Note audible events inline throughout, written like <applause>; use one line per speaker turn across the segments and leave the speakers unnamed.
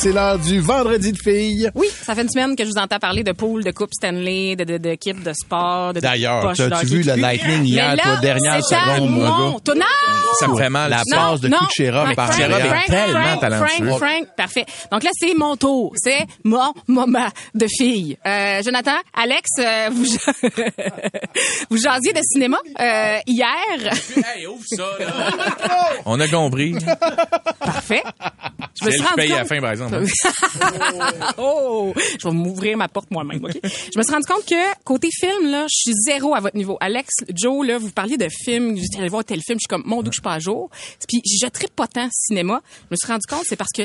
C'est l'heure du vendredi de filles.
Oui, ça fait une semaine que je vous entends parler de pool, de coupe Stanley, de, de, de kit de sport. de- de
D'ailleurs, t'as-tu vu le. Lightning hier,
Mais là,
toi, dernière seconde, mon gars?
Ça me fait mal.
La passe de. Kucherov
Frank,
par
Frank,
Kucherov est
Frank,
tellement
Frank,
talentueux.
Frank, Frank, parfait. Donc là, c'est mon tour. C'est mon moment de fille. Euh, Jonathan, Alex, euh, vous, <laughs> vous jasiez de cinéma euh, hier?
Hey, ouvre ça, là. On a compris.
Parfait. Je me suis rendu
paye à la fin, par exemple. <laughs>
oh, je vais m'ouvrir ma porte moi-même? Je me suis rendu compte que côté film là, je suis zéro à votre niveau. Alex, Joe là, vous parliez de films, vous allez voir tel film, je suis comme mon dieu, je suis pas à jour. Puis je tripe pas tant cinéma. Je me suis rendu compte c'est parce que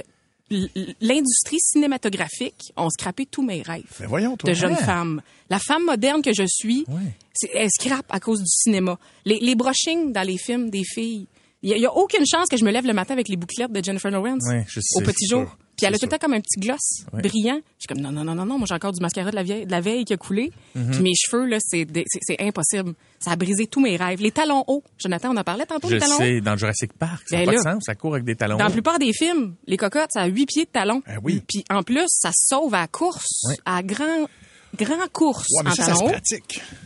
l'industrie cinématographique ont scrappé tous mes rêves
Mais voyons, toi.
de jeune femme. La femme moderne que je suis, elle scrape à cause du cinéma. Les, les brushings dans les films des filles. Il y, a- aucune chance que je me lève le matin avec les bouclettes de Jennifer Lawrence
Ouais, je sais,
au petit jour. Puis elle a tout le temps comme un petit gloss brillant. Je suis comme non non non non non, moi j'ai encore du mascara de la, vieille, de la veille qui a coulé.
Mhm.
Puis mes cheveux là, c'est impossible. Ça a brisé tous mes rêves. Les talons hauts, Jonathan, on en parlait tantôt
Je
les talons hauts.
sais, dans Jurassic Park, ça n'a
Ben
pas de sens. Ça court avec des talons.
Dans la
hauts.
plupart des films, les cocottes, ça a huit pieds de talons.
Ben oui.
Puis en plus, ça sauve à la course, à grand grand course
Ouais, mais
en
ça, ça
talons
se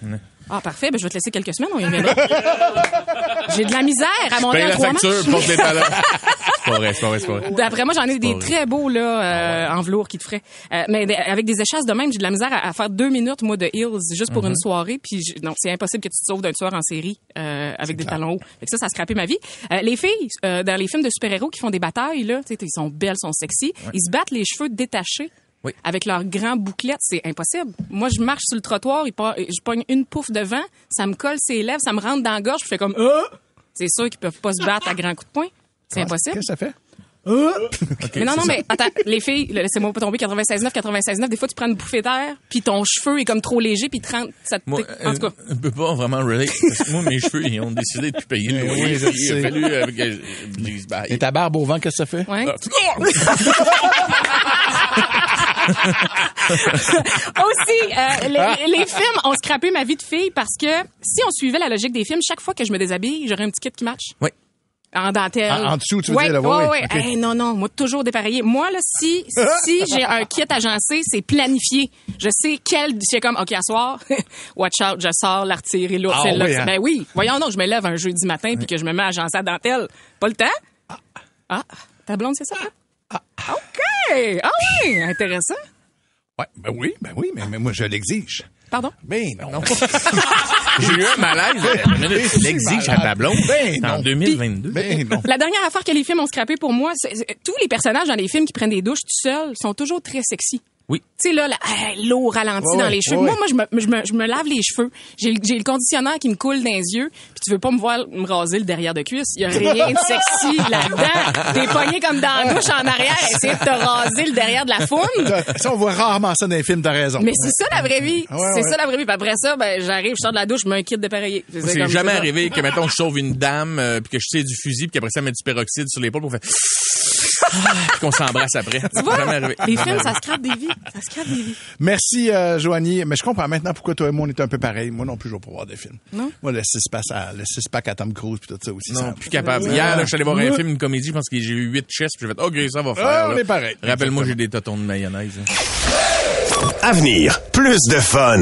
hauts. Ah parfait, ben je vais te laisser quelques semaines, on y reviendra. <laughs> J'ai de la misère à monter en
la
trois
facture, porte des talons. <laughs> c'est pas vrai, c'est pas vrai, c'est pas vrai.
D'après moi, j'en ai des très beaux là euh, en velours qui te feraient. Euh, mais avec des échasses de même, j'ai de la misère à, à faire deux minutes moi de heels juste pour une soirée. Puis je- non, c'est impossible que tu te sauves d'un tueur en série euh, avec des talons hauts. Fait que ça, ça a scrappé ma vie. Euh, les filles euh, dans les films de super-héros qui font des batailles là, tu sais, ils sont belles, sont sexy. Ils se battent les cheveux détachés.
Oui.
Avec leurs grands bouclettes, c'est impossible. Moi, je marche sur le trottoir, je pogne une pouffe de vent, ça me colle ses lèvres, ça me rentre dans la gorge, je fais comme euh! C'est sûr qu'ils peuvent pas se battre à grands coups de poing. C'est impossible.
Qu'est-ce que ça fait? <laughs>
Mais non, non, mais attends, les filles, laissez-moi pas tomber 96.9, 96.9, des fois tu prends une bouffée d'air, puis ton cheveu est comme trop léger, puis 30, ça te...
Moi,
en tout cas,
euh, je peux pas vraiment relate. Parce que moi, mes <laughs> cheveux, ils ont décidé de plus payer le loyer.
oui,
Il a euh.
Et ta barbe au vent, qu'est-ce que ça fait?
ouais.
Ah. <laughs> <laughs>
Aussi, euh, les, les films ont scrappé ma vie de fille parce que si on suivait la logique des films, chaque fois que je me déshabille, j'aurais un petit kit qui match.
Oui.
En dentelle.
En- en dessous, tu veux
ouais,
dire, là,
ouais. Hey, non, non, moi, toujours dépareillé. Moi, là, si, si <laughs> j'ai un kit agencé, c'est planifié. Je sais quel, c'est comme, OK, à soir, <laughs> watch out, je sors l'artillerie lourde,
Ah
celle-là.
oui, hein?
Ben oui. Voyons, non, je me lève un jeudi matin puis que je me mets à agencer la dentelle. Pas le temps? Ah, ta blonde, c'est ça, là? OK! Ah oui! Intéressant.
Ouais, ben oui, ben oui, mais, mais moi, je l'exige.
Pardon?
Ben non. <laughs>
J'ai eu un malaise. <laughs> Tu l'exiges à ta blonde.
Ben
en
non.
2022.
Ben non.
La dernière affaire que les films ont scrappé pour moi, c'est, c'est- tous les personnages dans les films qui prennent des douches tout seuls sont toujours très sexy.
Oui.
Tu sais, là, hey, l'eau ralentit
Ouais,
dans les cheveux.
ouais,
Moi,
ouais.
moi, je me, je me, je me lave les cheveux. J'ai, le- j'ai le conditionneur qui me coule dans les yeux. Puis tu veux pas me voir me raser le derrière de cuisse. Il y a rien de sexy <laughs> là-dedans. T'es pogné comme dans la douche en arrière, essayer de te raser le derrière de la foune.
Ça, on voit rarement ça dans les films, t'as raison.
Mais c'est ça la vraie vie.
Ouais,
c'est
ouais.
ça la vraie vie. Puis après ça, ben, j'arrive, je sors de la douche, je mets un kit de pareil.
C'est jamais arrivé que, mettons, je sauve une dame, euh, puis que je tire du fusil, puis qu'après ça, elle met du peroxyde sur l'épaule pour faire... <laughs> Puis qu'on s'embrasse après. C'est jamais arrivé.
Les films, ça scrape des vies. Ça scrape des vies.
Merci, euh, Joanie. Mais je comprends maintenant pourquoi toi et moi, on est un peu pareil. Moi non plus, je vais pas voir des films.
Non?
Moi, le six-pack à, le six-pack à Tom Cruise puis tout ça aussi.
Non,
ça-
plus capable. Hier, là, je suis allé voir un film, une comédie, je pense que j'ai eu huit chests, puis j'ai fait, OK, ça va faire.
Ah, on est pareil.
Rappelle-moi, j'ai des totons de mayonnaise. hein.
Avenir, plus de fun.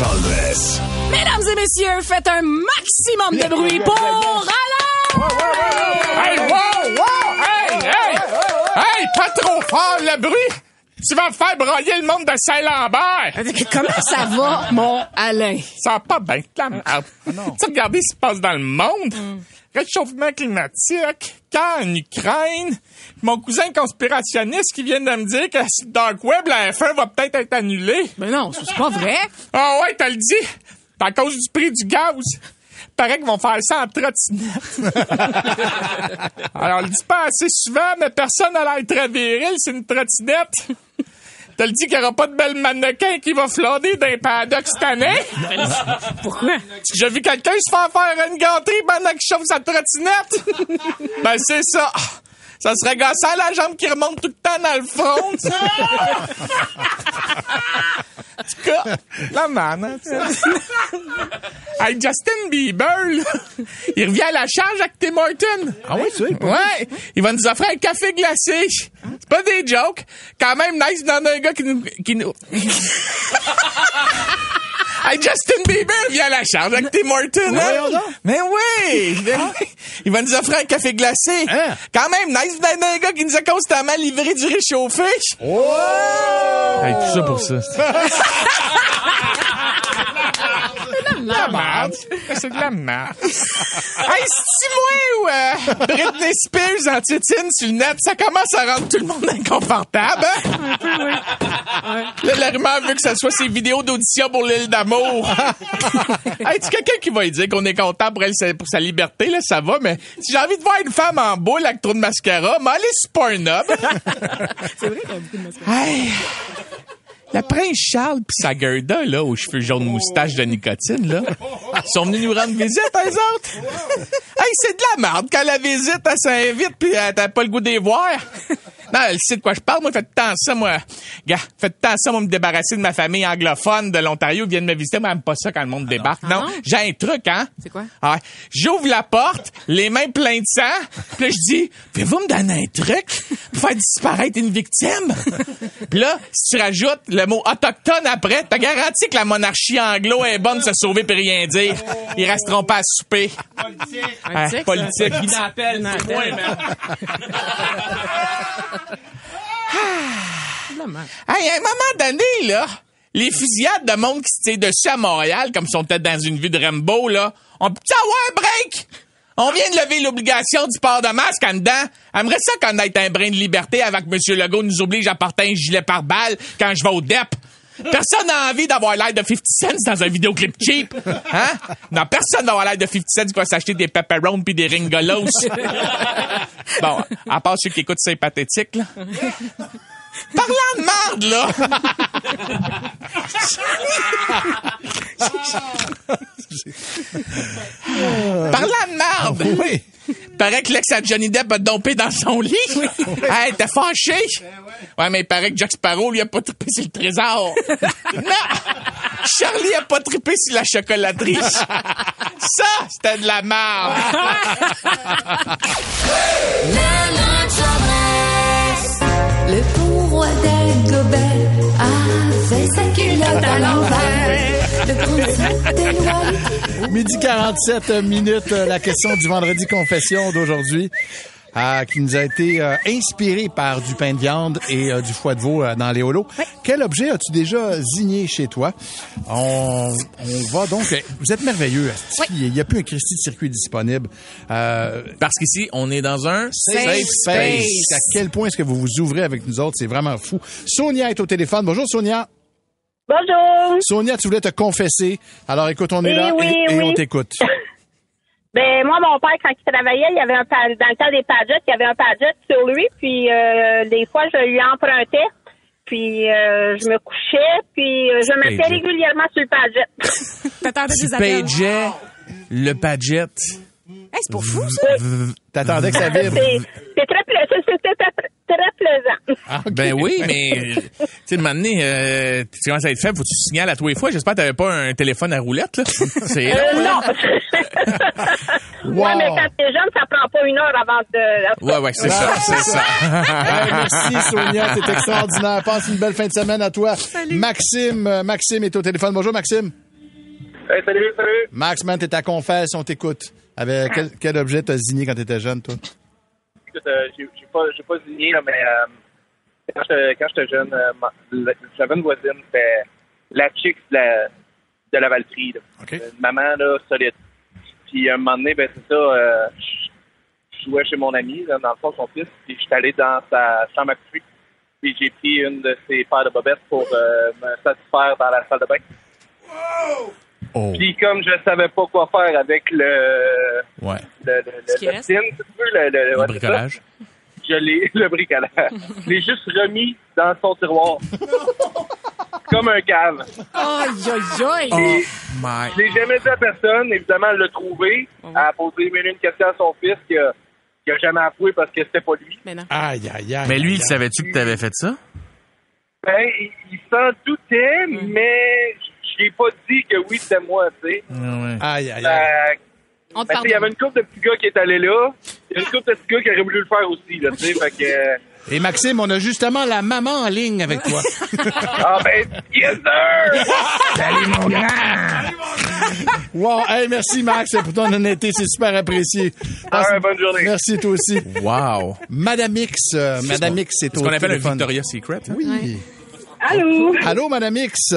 Mesdames et messieurs, faites un maximum de bruit pour Alain!
Hey, wow, wow! Hey, hey! Hey, pas trop fort le bruit! Tu vas faire broyer le monde de Saint-Lambert!
Comment ça va, mon Alain?
Ça va pas bien la merde. Tu regardes ce qui se passe dans le monde? Réchauffement climatique, cas en Ukraine, mon cousin conspirationniste qui vient de me dire que sur le Dark Web, la F1 va peut-être être annulée.
Mais non, c'est pas vrai.
Ah ouais, t'as le dit. À cause du prix du gaz. Paraît qu'ils vont faire ça en trottinette. <laughs> Alors, on le dit pas assez souvent, mais personne n'a l'air très viril, c'est une trottinette. T'as le dit qu'il n'y aura pas de belle mannequin qui va flâner dans les paddocks cette année? <laughs>
Pourquoi?
J'ai vu quelqu'un se faire faire une gâterie pendant qu'il chauffe sa trottinette. <laughs> ben, c'est ça. Ça serait gossant la jambe qui remonte tout le temps dans le front. en tout cas, la man, hein, ça. Hey, Justin Bieber, là, il revient à la charge avec Tim Horton.
Ah oui, tu sais.
Ouais, il va nous offrir un café glacé. Pas des jokes. Quand même nice d'en un gars qui nous... Qui nous... <laughs> Hey, Justin Bieber vient à la charge avec Tim.
Mais
hein? Mais oui! Oui. <laughs> Il va nous offrir un café glacé.
Hein?
Quand même nice d'en un gars qui nous a constamment livré du réchauffé.
Oh!
Hey, tout ça pour ça. <laughs> la merde. C'est de la merde. <laughs> hey, c'est moi ou euh, Britney Spears en tétine sur le net, ça commence à rendre tout le monde inconfortable, hein? Là, la rumeur veut que ça soit ses vidéos d'audition pour l'île d'amour. <laughs> hey, tu quelqu'un qui va lui dire qu'on est content pour elle, sa- pour sa liberté, là, ça va, mais si j'ai envie de voir une femme en boule avec trop de mascara, m'aller sur Pornhub.
C'est vrai qu'il y a beaucoup de mascara.
Hey! Le prince Charles pis sa Gerda, là, aux cheveux jaunes moustaches de nicotine, là, sont venus nous rendre visite, eux autres. <laughs> hey, c'est de la merde quand la visite, elle s'invite pis euh, t'as pas le goût de les voir. Non, elle sait de quoi je parle. Moi, faites tant ça, moi. Gars, faites tant ça, moi, me débarrasser de ma famille anglophone de l'Ontario. Ils viennent me visiter. Moi, j'aime pas ça quand le monde débarque. Non,
non?
j'ai un truc, hein.
C'est quoi?
Ah. J'ouvre la porte, les mains pleines de sang, puis là, je dis, pouvez-vous me donner un truc pour faire disparaître une victime? <laughs> puis là, si tu rajoutes le mot autochtone après, t'as garanti que la monarchie anglo est bonne de se sauver puis rien dire. Ils resteront pas à souper. Ah,
Politique,
politique.
ça. <laughs> Merde.
Hey, à un moment donné, là, les fusillades de monde qui se tire dessus à Montréal, comme si on était dans une vue de Rambo, là, on peut avoir un break? On vient de lever l'obligation du port de masque en dedans. Aimerait ça connaître un brin de liberté avec M. Legault nous oblige à porter un gilet par balle quand je vais au DEP. Personne n'a envie d'avoir l'air de 50 cents dans un vidéoclip cheap. Hein? Non, personne n'a l'air de 50 cents qui va s'acheter des pepperones puis des ringolos. bon, à part ceux qui écoutent c'est pathétique, là. Parlant de marde, là! Parlant de marde!
Oui.
Paraît que l'ex à Johnny Depp a dompé dans son lit. Hey, t'es fâché? Ouais, mais il paraît que Jack Sparrow, lui, a pas trippé sur le trésor. <laughs> non! Charlie a pas trippé sur la chocolaterie. Ça, c'était de la merde.
Le pourroi d'Agobert avait sa culotte à l'envers.
Midi 47 minutes, euh, la question du vendredi confession d'aujourd'hui. Euh, qui nous a été euh, inspiré par du pain de viande et euh, du foie de veau euh, dans les holos. Quel objet as-tu déjà zigné chez toi? On, on va donc... euh, Vous êtes merveilleux. asti. Il n'y a plus un Christy de circuit disponible. Euh,
Parce qu'ici, on est dans un
Safe space.
À quel point est-ce que vous vous ouvrez avec nous autres? C'est vraiment fou. Sonia est au téléphone. Bonjour, Sonia.
Bonjour.
Sonia, tu voulais te confesser. Alors, écoute, on est
Oui,
là
oui,
et, et
oui.
on t'écoute. <laughs>
Ben moi, mon père, quand il travaillait, il y avait un dans le temps des Padgett, il y avait un Padgett sur lui, puis euh, des fois, je lui empruntais, puis euh, je me couchais, puis euh, je me mettais régulièrement sur le Padgett. <laughs>
T'attendais
Tu pageais le Padgett.
Hey, c'est pour fou, ça.
T'attendais que ça vibre.
C'est très, très, très plaisant.
Ah.
Ben oui, mais euh, tu sais, de euh, tu commences à être faible, faut que tu signales à tous les fois. J'espère que t'avais pas un téléphone à roulette, là. <laughs> C'est
Euh, non.
Wow.
Ouais, mais quand t'es jeune, ça prend pas une heure avant de...
Ouais, ouais, c'est ça, c'est ça. <laughs>
Hey, merci Sonia, t'es extraordinaire. Passe une belle fin de semaine à toi. Maxime, euh, Maxime est au téléphone. Bonjour Maxime.
Hey, salut, salut.
Max, man, t'es à confesse, on t'écoute. Avec quel, quel objet t'as zigné quand t'étais jeune, toi?
Écoute, euh, j'ai j'ai pas, j'ai pas signé, là, mais euh, quand j'étais quand j'étais jeune, euh, j'avais une voisine, c'était la chick de la, de la Valtrie. là.
OK.
Une maman, là, solide. Puis, à un moment donné, ben, c'est ça, euh, je jouais chez mon ami, là, dans le fond, son fils, puis j'étais allé dans sa chambre à coucher, puis j'ai pris une de ses paires de bobettes pour euh, me satisfaire dans la salle de bain.
Oh.
Puis, comme je savais pas quoi faire avec le...
Ouais.
le, le, le, ouais,
bricolage.
je l'ai, <laughs> le bricolage. Je l'ai juste remis dans son tiroir. <laughs> Comme un cave.
Aïe, aïe, aïe.
Oh my.
Je l'ai jamais dit à personne. Évidemment, elle l'a trouvé. Elle a posé une questions à son fils qui a, qui a jamais avoué parce que c'était pas lui.
Mais non.
Aïe, aïe, aïe.
Mais lui, savait-tu que t'avais fait ça?
Ben, il, il s'en doutait, mais je l'ai pas dit que oui, c'était moi, tu sais.
Ouais.
Aïe, aïe, aïe.
On te
ben, il y avait une couple de petits gars qui est allé là. Il y a une couple de petits gars qui auraient voulu le faire aussi, là, tu sais. Fait que, euh,
Et Maxime, on a justement la maman en ligne avec toi. <laughs>
ah ben, yes sir! Salut mon grand!
wow, hey, merci Max pour ton honnêteté, c'est super apprécié.
Ah ouais, bonne journée.
Merci toi aussi.
Wow.
Madame X, euh, Madame X, c'est
Ce qu'on appelle un. Victoria's Secret. hein?
Oui.
Allô?
Allô, Madame X?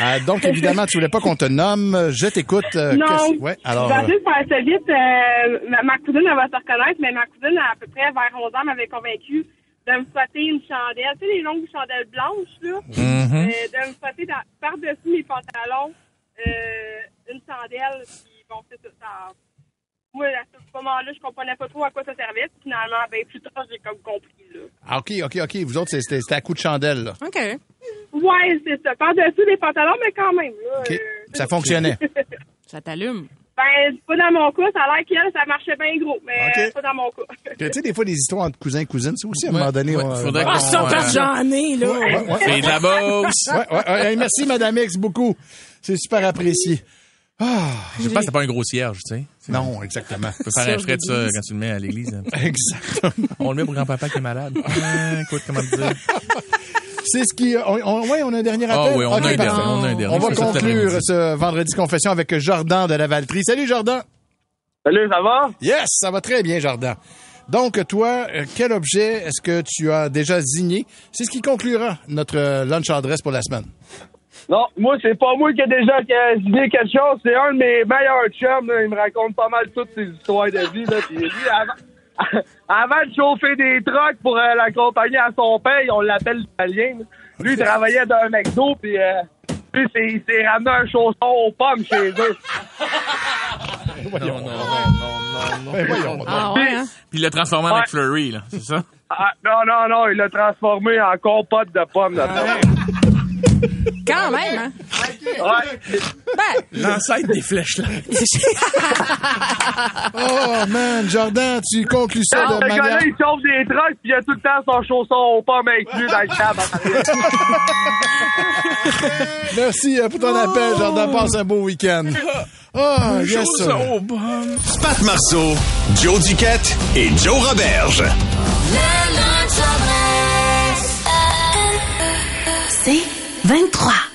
Euh, donc, évidemment, tu voulais pas qu'on te nomme. Je t'écoute. euh,
Non.
Ouais, alors.
Je vais
euh,
faire ça vite. Euh, ma, ma cousine, elle va se reconnaître, mais ma cousine, à peu près vers 11 ans, m'avait convaincue de me frotter une chandelle. Tu sais, les longues chandelles blanches, là? Euh, de me frotter par-dessus mes pantalons euh, une chandelle. Puis, bon, c'est ça. Moi, à ce moment-là, je comprenais pas trop à quoi ça servait. Puis, finalement, ben, plus tard, j'ai comme compris, là.
ah, OK, OK, OK. Vous autres, c'était à coup de chandelle, là.
OK.
Ouais, c'est ça. Par-dessus les pantalons, mais quand même, là.
OK.
euh,
Ça fonctionnait. <laughs>
Ça t'allume.
Ben, pas dans mon cas. Ça a l'air qu'elle, ça marchait bien gros, mais
Ok.
euh, pas dans mon cas.
Tu sais, des fois, des histoires entre cousins et cousines, c'est aussi, à un moment donné...
ouais,
on-
faudrait
on-
qu'on-
Ah, ça, que j'en ai, là.
Ouais, ouais,
C'est de la bosse.
ouais, ouais, ouais. Hey, merci, Madame X, beaucoup. C'est super apprécié. Ah,
Je pense que c'est pas un gros cierge, tu sais.
Non, exactement.
Tu peux faire un frais de ça quand tu le mets à l'église. <laughs>
Exactement.
On le met pour grand-papa qui est malade. <laughs> Ah, écoute, comment te dire?
C'est ce qui... On, on- ouais, on a un dernier
Ah
appel?
oui, on a un dernier. On a un dernier.
On va conclure ce vendredi confession avec Jordan de la Valtrie. Salut, Jordan.
Salut, ça va?
Yes, ça va très bien, Jordan. Donc, toi, euh, quel objet est-ce que tu as déjà zigné? C'est ce qui conclura notre euh, lunch adresse pour la semaine.
Non, moi, c'est pas moi qui ai déjà signé quelque chose. C'est un de mes meilleurs chums. là. Il me raconte pas mal toutes ses histoires de vie. Là. Puis lui, avant, <laughs> avant de chauffer des trucks pour euh, l'accompagner à son père, on l'appelle l'italien. là. Lui, il travaillait dans un McDo, puis euh, lui, c'est- il s'est ramené un chausson aux pommes chez eux. <laughs>
Non, non, non, non, non, non.
Ben, voyons.
Ah, ouais, hein?
Puis il l'a transformé en
Ouais.
McFlurry, là, c'est ça?
Ah, non, non, non, il l'a transformé en compote de pommes. Là
Quand même, hein?
Ouais.
Ben,
L'ancêtre des flèches, là. <laughs>
Oh, man, Jordan, tu conclus ça de
le
manière...
gars-là, il chauffe des trucks, puis il a tout le temps son chausson aux pommes inclus dans le cab. <laughs>
Merci euh, pour ton appel, Jordan. Passe un beau week-end. Oh, yes, sir.
au.
Pat Marceau, Joe Duquette et Joe Roberge.
Le. C'est 23.